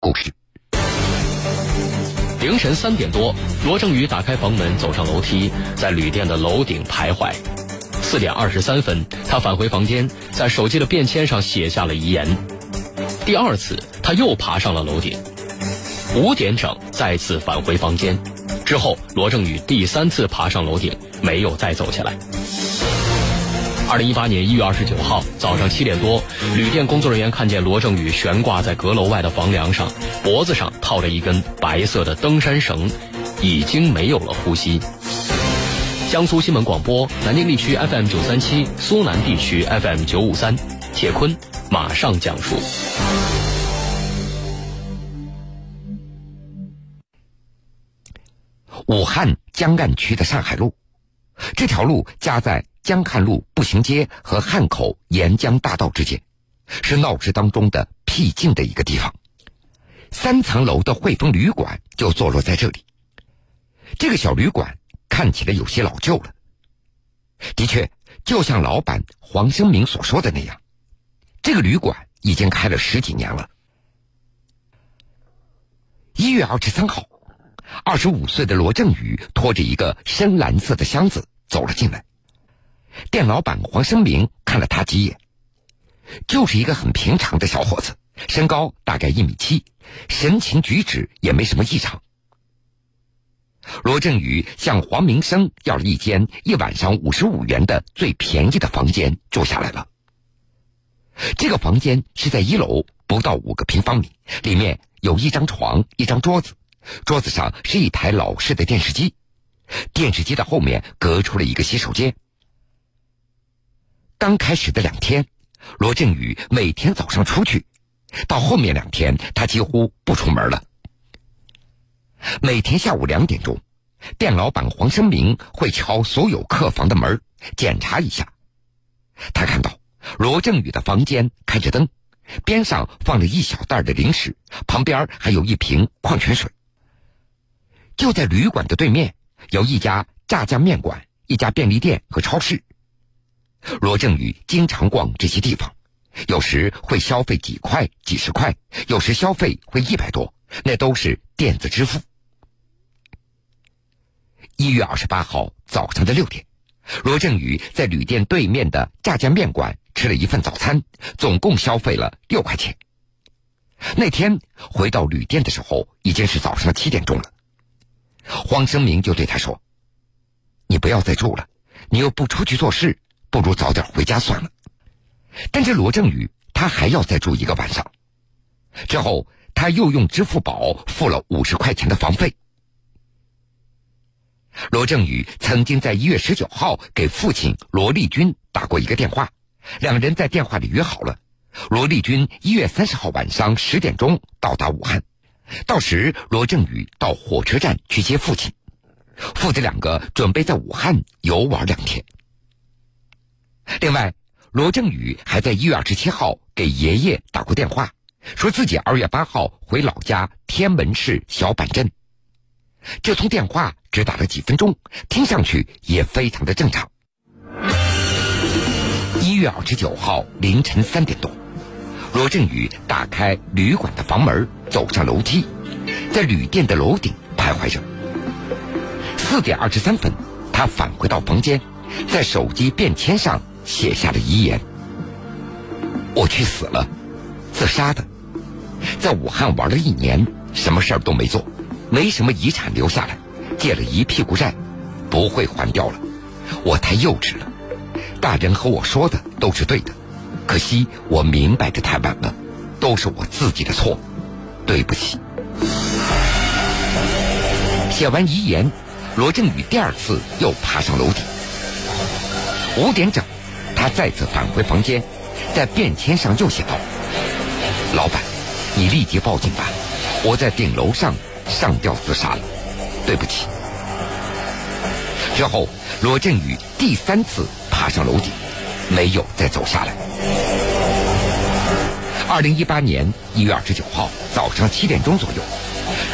故事。凌晨三点多，罗正宇打开房门，走上楼梯，在旅店的楼顶徘徊。四点二十三分，他返回房间，在手机的便签上写下了遗言。第二次，他又爬上了楼顶。五点整，再次返回房间。之后，罗正宇第三次爬上楼顶，没有再走下来。二零一八年一月二十九号早上七点多，旅店工作人员看见罗正宇悬挂在阁楼外的房梁上，脖子上套着一根白色的登山绳，已经没有了呼吸。江苏新闻广播，南京地区 FM 九三七，苏南地区 FM 九五三，铁坤马上讲述。武汉江岸区的上海路，这条路夹在江汉路步行街和汉口沿江大道之间，是闹市当中的僻静的一个地方。三层楼的汇丰旅馆就坐落在这里。这个小旅馆看起来有些老旧了。的确，就像老板黄生明所说的那样，这个旅馆已经开了十几年了。一月二十三号。二十五岁的罗振宇拖着一个深蓝色的箱子走了进来。店老板黄生明看了他几眼，就是一个很平常的小伙子，身高大概一米七，神情举止也没什么异常。罗振宇向黄明生要了一间一晚上五十五元的最便宜的房间住下来了。这个房间是在一楼，不到五个平方米，里面有一张床，一张桌子。桌子上是一台老式的电视机，电视机的后面隔出了一个洗手间。刚开始的两天，罗振宇每天早上出去，到后面两天他几乎不出门了。每天下午两点钟，店老板黄生明会敲所有客房的门，检查一下。他看到罗振宇的房间开着灯，边上放着一小袋的零食，旁边还有一瓶矿泉水。就在旅馆的对面，有一家炸酱面馆、一家便利店和超市。罗振宇经常逛这些地方，有时会消费几块、几十块，有时消费会一百多，那都是电子支付。一月二十八号早上的六点，罗振宇在旅店对面的炸酱面馆吃了一份早餐，总共消费了六块钱。那天回到旅店的时候，已经是早上七点钟了。黄生明就对他说：“你不要再住了，你又不出去做事，不如早点回家算了。”但这罗振宇他还要再住一个晚上。之后他又用支付宝付了五十块钱的房费。罗振宇曾经在一月十九号给父亲罗立军打过一个电话，两人在电话里约好了，罗立军一月三十号晚上十点钟到达武汉。到时，罗振宇到火车站去接父亲，父子两个准备在武汉游玩两天。另外，罗振宇还在一月二十七号给爷爷打过电话，说自己二月八号回老家天门市小板镇。这通电话只打了几分钟，听上去也非常的正常。一月二十九号凌晨三点多。罗振宇打开旅馆的房门，走上楼梯，在旅店的楼顶徘徊着。四点二十三分，他返回到房间，在手机便签上写下了遗言：“我去死了，自杀的，在武汉玩了一年，什么事儿都没做，没什么遗产留下来，借了一屁股债，不会还掉了。我太幼稚了，大人和我说的都是对的。”可惜我明白的太晚了，都是我自己的错，对不起。写完遗言，罗振宇第二次又爬上楼顶。五点整，他再次返回房间，在便签上又写道：“老板，你立即报警吧，我在顶楼上上吊自杀了，对不起。”之后，罗振宇第三次爬上楼顶。没有再走下来。二零一八年一月二十九号早上七点钟左右，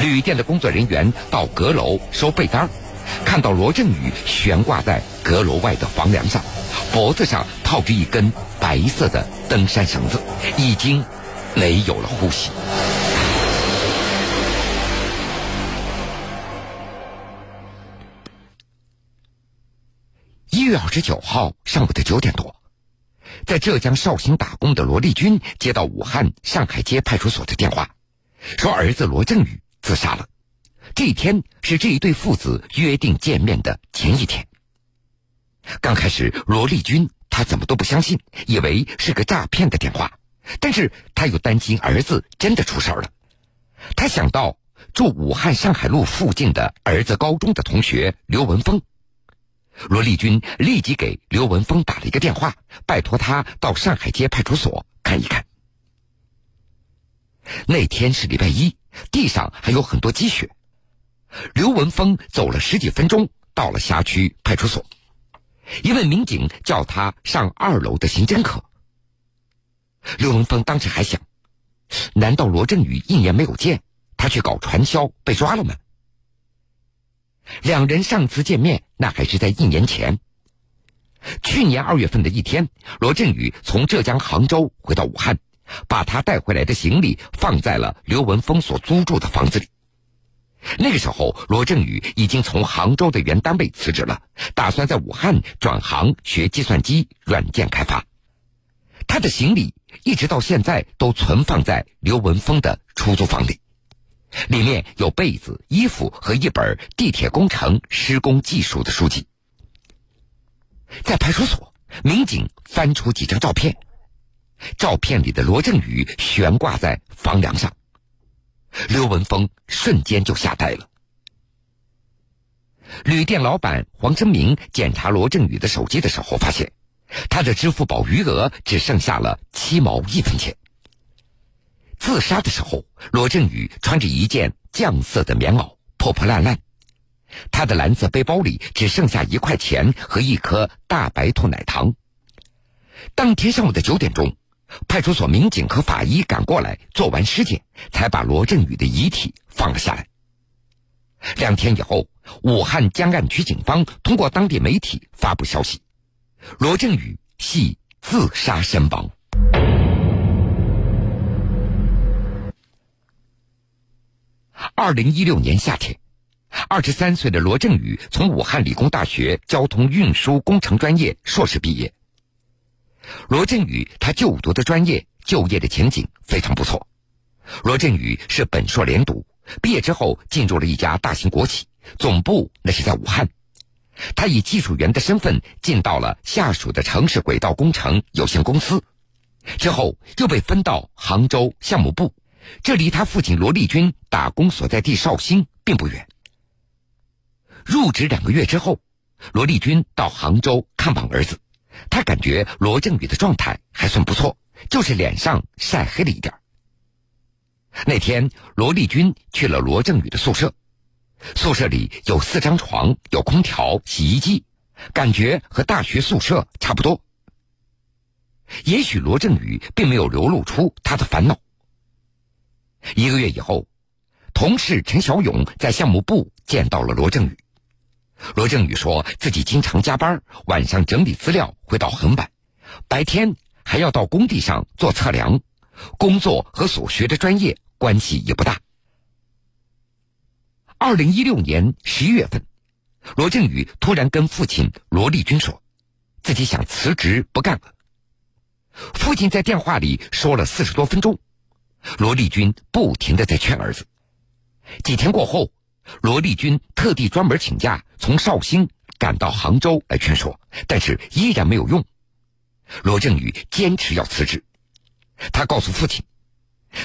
旅店的工作人员到阁楼收被单，看到罗振宇悬挂在阁楼外的房梁上，脖子上套着一根白色的登山绳子已经没有了呼吸。一月二十九号上午的九点多在浙江绍兴打工的罗丽军接到武汉上海街派出所的电话说儿子罗振宇自杀了。这一天是这一对父子约定见面的前一天。刚开始，罗丽君她怎么都不相信，以为是个诈骗的电话，但是她又担心儿子真的出事儿了。她想到住武汉上海路附近的儿子高中的同学刘文峰。罗丽君立即给刘文峰打了一个电话，拜托他到上海街派出所看一看。那天是礼拜一，地上还有很多积雪。刘文峰走了十几分钟，到了辖区派出所。一位民警叫他上二楼的刑侦科。刘文峰当时还想：难道罗振宇一年没有见，他去搞传销被抓了吗？两人上次见面，那还是在一年前。去年二月份的一天，罗振宇从浙江杭州回到武汉，把他带回来的行李放在了刘文峰所租住的房子里。那个时候，罗振宇已经从杭州的原单位辞职了，打算在武汉转行学计算机软件开发。他的行李一直到现在都存放在刘文峰的出租房里。里面有被子、衣服和一本地铁工程施工技术的书籍。在派出所，民警翻出几张照片，照片里的罗振宇悬挂在房梁上。刘文峰瞬间就吓呆了。旅店老板黄生明检查罗振宇的手机的时候，发现他的支付宝余额只剩下了七毛一分钱。自杀的时候，罗振宇穿着一件酱色的棉袄，破破烂烂。他的蓝色背包里只剩下一块钱和一颗大白兔奶糖。当天上午的九点钟，派出所民警和法医赶过来做完尸检，才把罗振宇的遗体放了下来。两天以后，武汉江岸区警方通过当地媒体发布消息：罗振宇系自杀身亡。二零一六年夏天，二十三岁的罗振宇从武汉理工大学交通运输工程专业硕士毕业。罗振宇他就读的专业就业的前景非常不错。罗振宇是本硕连读，毕业之后进入了一家大型国企，总部那是在武汉。他以技术员的身份进到了下属的城市轨道工程有限公司，之后又被分到杭州项目部。这离他父亲罗立军打工所在地绍兴并不远。入职两个月之后，罗立军到杭州看望儿子，他感觉罗振宇的状态还算不错，就是脸上晒黑了一点。那天，罗丽君去了罗振宇的宿舍，宿舍里有四张床，有空调、洗衣机，感觉和大学宿舍差不多。也许罗振宇并没有流露出他的烦恼。一个月以后，同事陈小勇在项目部见到了罗振宇。罗振宇说自己经常加班，晚上整理资料会到很晚，白天还要到工地上做测量，工作和所学的专业关系也不大。二零一六年十一月份，罗振宇突然跟父亲罗立军说，自己想辞职不干了。父亲在电话里说了四十多分钟。罗立军不停的在劝儿子。几天过后，罗丽君特地专门请假从绍兴赶到杭州来劝说，但是依然没有用。罗振宇坚持要辞职。他告诉父亲，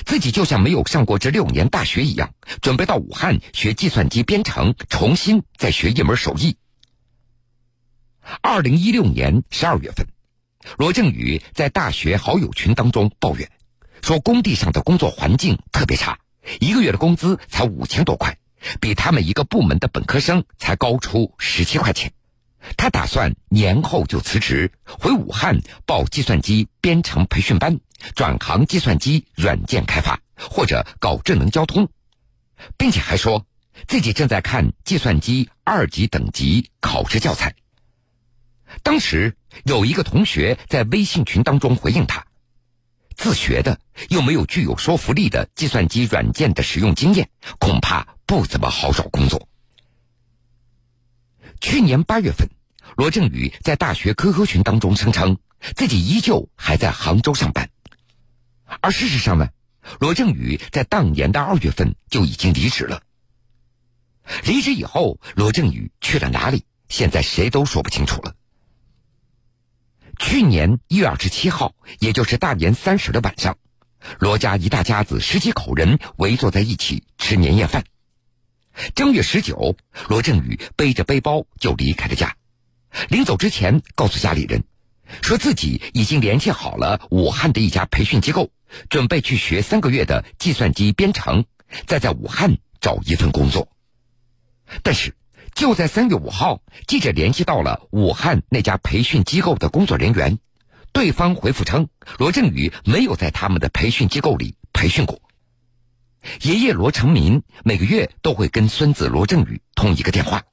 自己就像没有上过这六年大学一样，准备到武汉学计算机编程，重新再学一门手艺。二零一六年十二月份，罗振宇在大学好友群当中抱怨。说工地上的工作环境特别差，一个月的工资才五千多块，比他们一个部门的本科生才高出十七块钱。他打算年后就辞职，回武汉报计算机编程培训班，转行计算机软件开发，或者搞智能交通，并且还说自己正在看计算机二级等级考试教材。当时有一个同学在微信群当中回应他。自学的又没有具有说服力的计算机软件的使用经验，恐怕不怎么好找工作。去年八月份，罗振宇在大学 QQ 群当中声称自己依旧还在杭州上班，而事实上呢，罗振宇在当年的二月份就已经离职了。离职以后，罗振宇去了哪里？现在谁都说不清楚了。去年一月二十七号，也就是大年三十的晚上，罗家一大家子十几口人围坐在一起吃年夜饭。正月十九，罗振宇背着背包就离开了家。临走之前，告诉家里人，说自己已经联系好了武汉的一家培训机构，准备去学三个月的计算机编程，再在武汉找一份工作。但是，就在三月五号，记者联系到了武汉那家培训机构的工作人员，对方回复称，罗振宇没有在他们的培训机构里培训过。爷爷罗成民每个月都会跟孙子罗振宇通一个电话。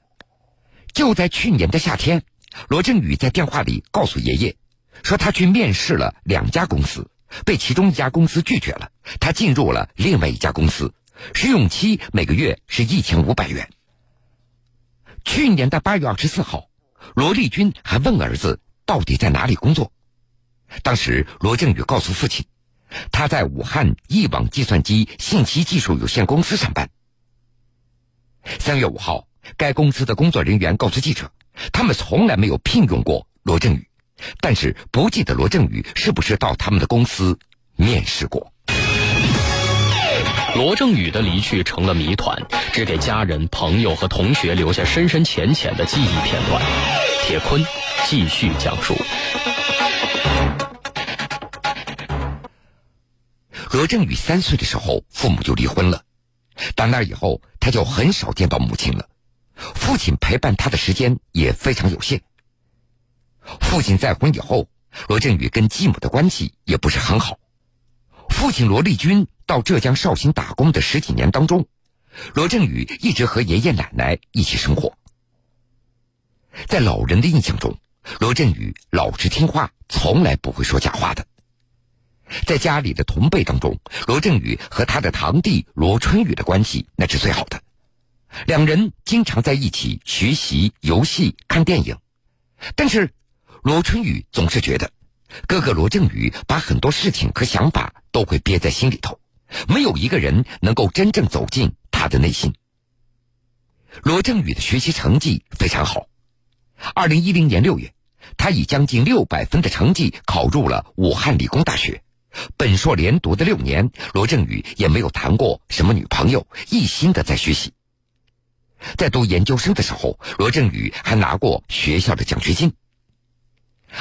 就在去年的夏天，罗振宇在电话里告诉爷爷，说他去面试了两家公司，被其中一家公司拒绝了，他进入了另外一家公司，试用期每个月是一千五百元。去年的八月二十四号，罗立军还问儿子到底在哪里工作。当时罗振宇告诉父亲，他在武汉亿网计算机信息技术有限公司上班。三月五号，该公司的工作人员告诉记者，他们从来没有聘用过罗振宇，但是不记得罗振宇是不是到他们的公司面试过。罗正宇的离去成了谜团，只给家人、朋友和同学留下深深浅浅的记忆片段。铁坤继续讲述：罗振宇三岁的时候，父母就离婚了，打那以后，他就很少见到母亲了，父亲陪伴他的时间也非常有限。父亲再婚以后，罗振宇跟继母的关系也不是很好。父亲罗立军到浙江绍兴打工的十几年当中，罗振宇一直和爷爷奶奶一起生活。在老人的印象中，罗振宇老实听话，从来不会说假话的。在家里的同辈当中，罗振宇和他的堂弟罗春雨的关系那是最好的，两人经常在一起学习、游戏、看电影。但是，罗春雨总是觉得。哥哥罗振宇把很多事情和想法都会憋在心里头，没有一个人能够真正走进他的内心。罗振宇的学习成绩非常好，二零一零年六月，他以将近六百分的成绩考入了武汉理工大学。本硕连读的六年，罗振宇也没有谈过什么女朋友，一心的在学习。在读研究生的时候，罗振宇还拿过学校的奖学金。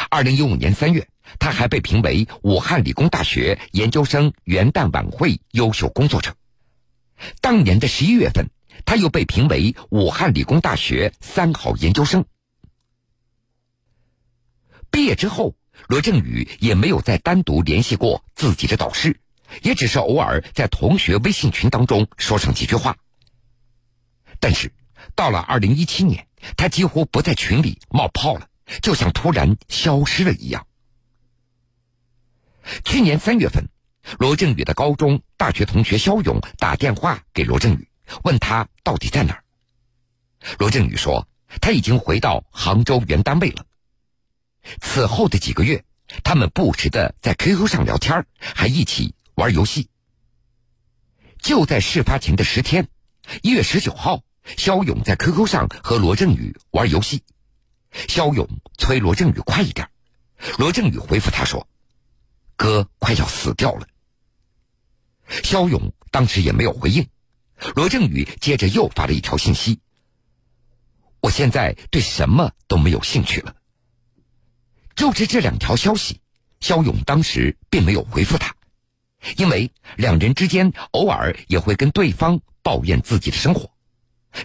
二零一五年三月。他还被评为武汉理工大学研究生元旦晚会优秀工作者。当年的十一月份，他又被评为武汉理工大学三好研究生。毕业之后，罗振宇也没有再单独联系过自己的导师，也只是偶尔在同学微信群当中说上几句话。但是，到了二零一七年，他几乎不在群里冒泡了，就像突然消失了一样。去年三月份，罗振宇的高中、大学同学肖勇打电话给罗振宇，问他到底在哪儿。罗振宇说他已经回到杭州原单位了。此后的几个月，他们不时的在 QQ 上聊天，还一起玩游戏。就在事发前的十天，一月十九号，肖勇在 QQ 上和罗振宇玩游戏，肖勇催罗振宇快一点，罗振宇回复他说。哥快要死掉了。肖勇当时也没有回应，罗振宇接着又发了一条信息：“我现在对什么都没有兴趣了。”就是这两条消息，肖勇当时并没有回复他，因为两人之间偶尔也会跟对方抱怨自己的生活，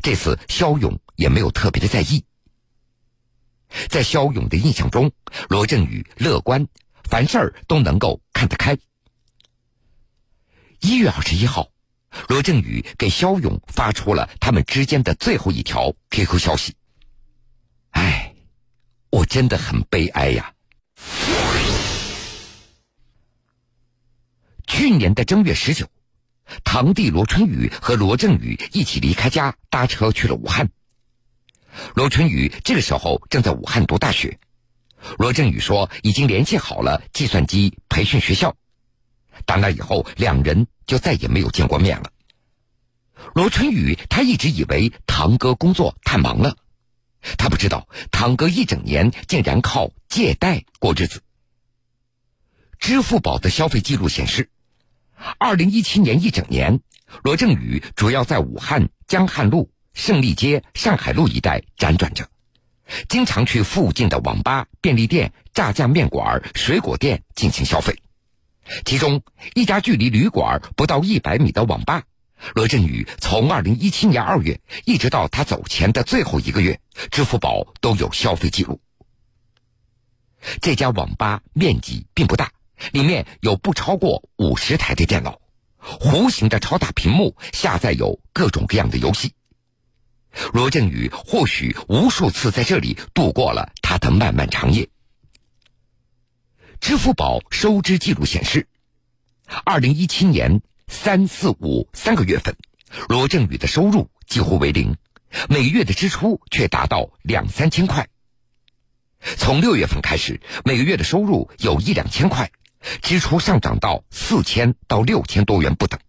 这次肖勇也没有特别的在意。在肖勇的印象中，罗振宇乐观。凡事都能够看得开。一月二十一号，罗振宇给肖勇发出了他们之间的最后一条 QQ 消息。我真的很悲哀呀。去年的正月十九，堂弟罗春雨和罗振宇一起离开家，搭车去了武汉。罗春雨这个时候正在武汉读大学。罗振宇说已经联系好了计算机培训学校。打那以后，两人就再也没有见过面了。罗春雨他一直以为堂哥工作太忙了，他不知道堂哥一整年竟然靠借贷过日子。支付宝的消费记录显示，二零一七年一整年，罗振宇主要在武汉江汉路、胜利街、上海路一带辗转着，经常去附近的网吧、便利店、炸酱面馆、水果店进行消费。其中一家距离旅馆不到一百米的网吧，罗振宇从二零一七年二月一直到他走前的最后一个月，支付宝都有消费记录。这家网吧面积并不大。里面有不超过五十台的电脑，弧形的超大屏幕下载有各种各样的游戏。罗振宇或许无数次在这里度过了他的漫漫长夜。支付宝收支记录显示，二零一七年三四五三个月份，罗振宇的收入几乎为零，每月的支出却达到两三千块。从六月份开始，每个月的收入有一两千块。支出上涨到四千到六千多元不等，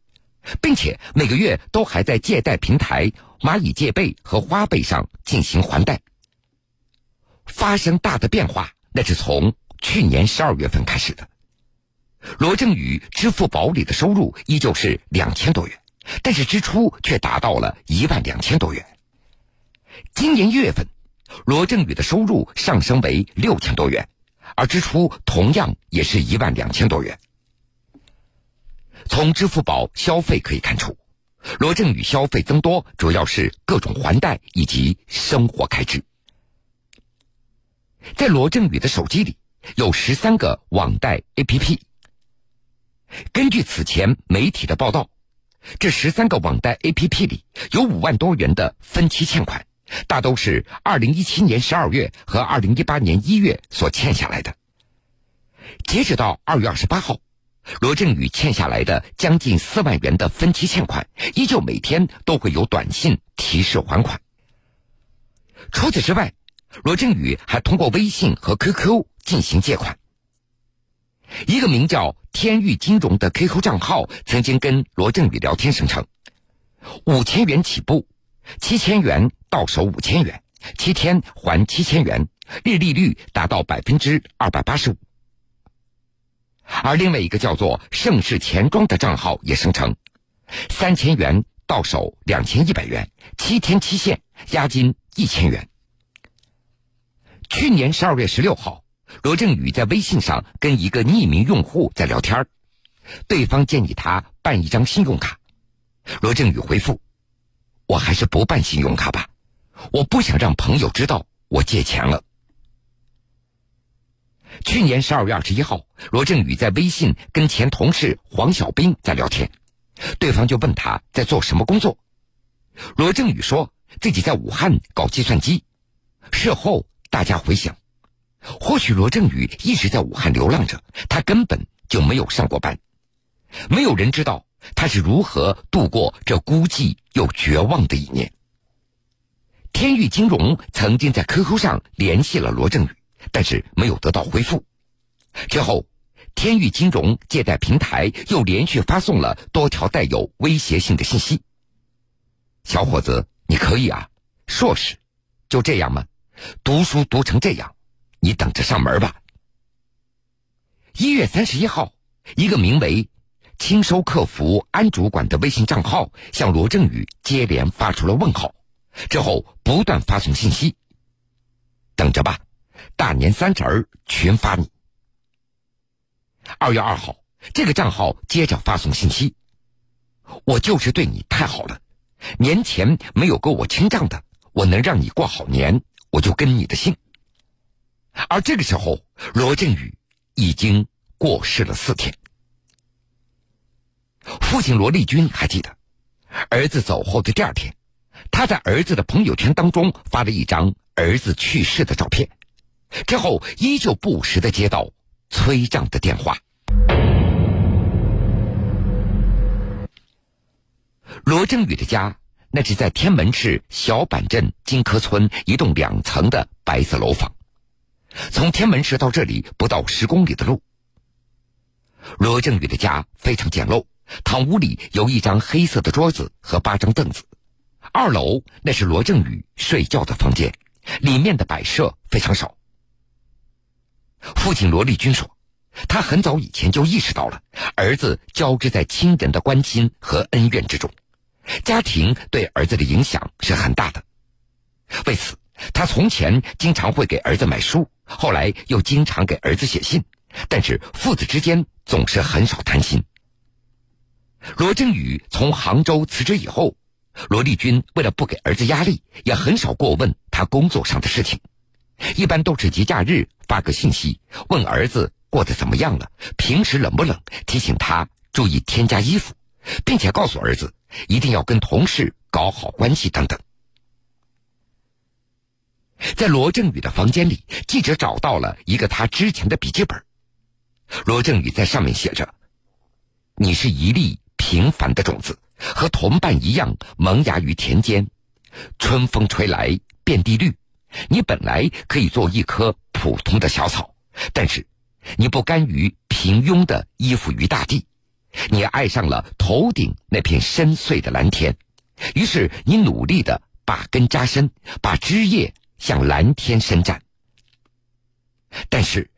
并且每个月都还在借贷平台蚂蚁借呗和花呗上进行还贷。发生大的变化，那是从去年十二月份开始的。罗振宇支付宝里的收入依旧是两千多元，但是支出却达到了一万两千多元。今年一月份，罗振宇的收入上升为六千多元。而支出同样也是一万两千多元。从支付宝消费可以看出，罗振宇消费增多主要是各种还贷以及生活开支。在罗振宇的手机里有十三个网贷 APP。根据此前媒体的报道，这十三个网贷 APP 里有五万多元的分期欠款。大都是二零一七年十二月和二零一八年一月所欠下来的。截止到二月二十八号，罗振宇欠下来的将近四万元的分期欠款，依旧每天都会有短信提示还款。除此之外，罗振宇还通过微信和 QQ 进行借款。一个名叫“天域金融”的 QQ 账号曾经跟罗振宇聊天，声称五千元起步。七千元到手五千元，七天还七千元，日利率达到百分之二百八十五。而另外一个叫做“盛世钱庄”的账号也声称，三千元到手两千一百元，七天期限，押金一千元。去年十二月十六号，罗振宇在微信上跟一个匿名用户在聊天对方建议他办一张信用卡，罗振宇回复。我还是不办信用卡吧，我不想让朋友知道我借钱了。去年十二月二十一号，罗振宇在微信跟前同事黄小兵在聊天，对方就问他在做什么工作。罗振宇说自己在武汉搞计算机。事后大家回想，或许罗振宇一直在武汉流浪着，他根本就没有上过班，没有人知道。他是如何度过这孤寂又绝望的一年？天域金融曾经在 QQ 上联系了罗振宇，但是没有得到回复。之后，天域金融借贷平台又连续发送了多条带有威胁性的信息：“小伙子，你可以啊，硕士，就这样吗？读书读成这样，你等着上门吧。”一月三十一号，一个名为……清收客服安主管的微信账号向罗振宇接连发出了问号，之后不断发送信息：“等着吧，大年三十儿群发你。”二月二号，这个账号接着发送信息：“我就是对你太好了，年前没有给我清账的，我能让你过好年，我就跟你的姓。”而这个时候，罗振宇已经过世了四天。父亲罗立军还记得，儿子走后的第二天，他在儿子的朋友圈当中发了一张儿子去世的照片，之后依旧不时的接到催账的电话。罗振宇的家那是在天门市小板镇金科村一栋两层的白色楼房。从天门市到这里不到十公里的路。罗振宇的家非常简陋，堂屋里有一张黑色的桌子和八张凳子。二楼那是罗振宇睡觉的房间，里面的摆设非常少。父亲罗立军说，他很早以前就意识到了儿子交织在亲人的关心和恩怨之中，家庭对儿子的影响是很大的。为此，他从前经常会给儿子买书，后来又经常给儿子写信，但是父子之间总是很少谈心。罗振宇从杭州辞职以后。罗丽君为了不给儿子压力，也很少过问他工作上的事情，一般都是节假日发个信息问儿子过得怎么样了，平时冷不冷，提醒他注意添加衣服，并且告诉儿子一定要跟同事搞好关系等等。在罗振宇的房间里，记者找到了一个他之前的笔记本，罗振宇在上面写着：“你是一粒平凡的种子。”和同伴一样萌芽于田间，春风吹来遍地绿。你本来可以做一棵普通的小草，但是你不甘于平庸的依附于大地，你爱上了头顶那片深邃的蓝天，于是你努力的把根扎深，把枝叶向蓝天伸展。但是，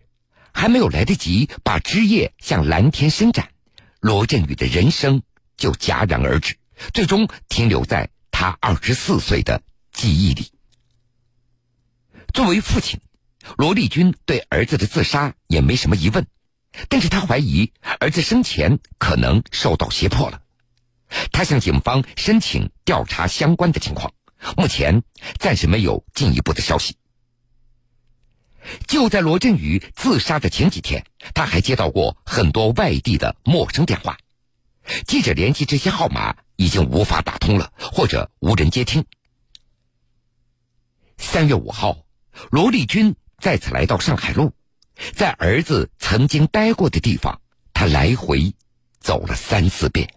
还没有来得及把枝叶向蓝天伸展，罗振宇的人生。就戛然而止，最终停留在他二十四岁的记忆里。作为父亲，罗立军对儿子的自杀也没什么疑问，但是他怀疑儿子生前可能受到胁迫了。他向警方申请调查相关的情况，目前暂时没有进一步的消息。就在罗振宇自杀的前几天，他还接到过很多外地的陌生电话。记者联系这些号码已经无法打通了，或者无人接听。三月五号，罗立军再次来到上海路，在儿子曾经待过的地方，他来回走了三四遍。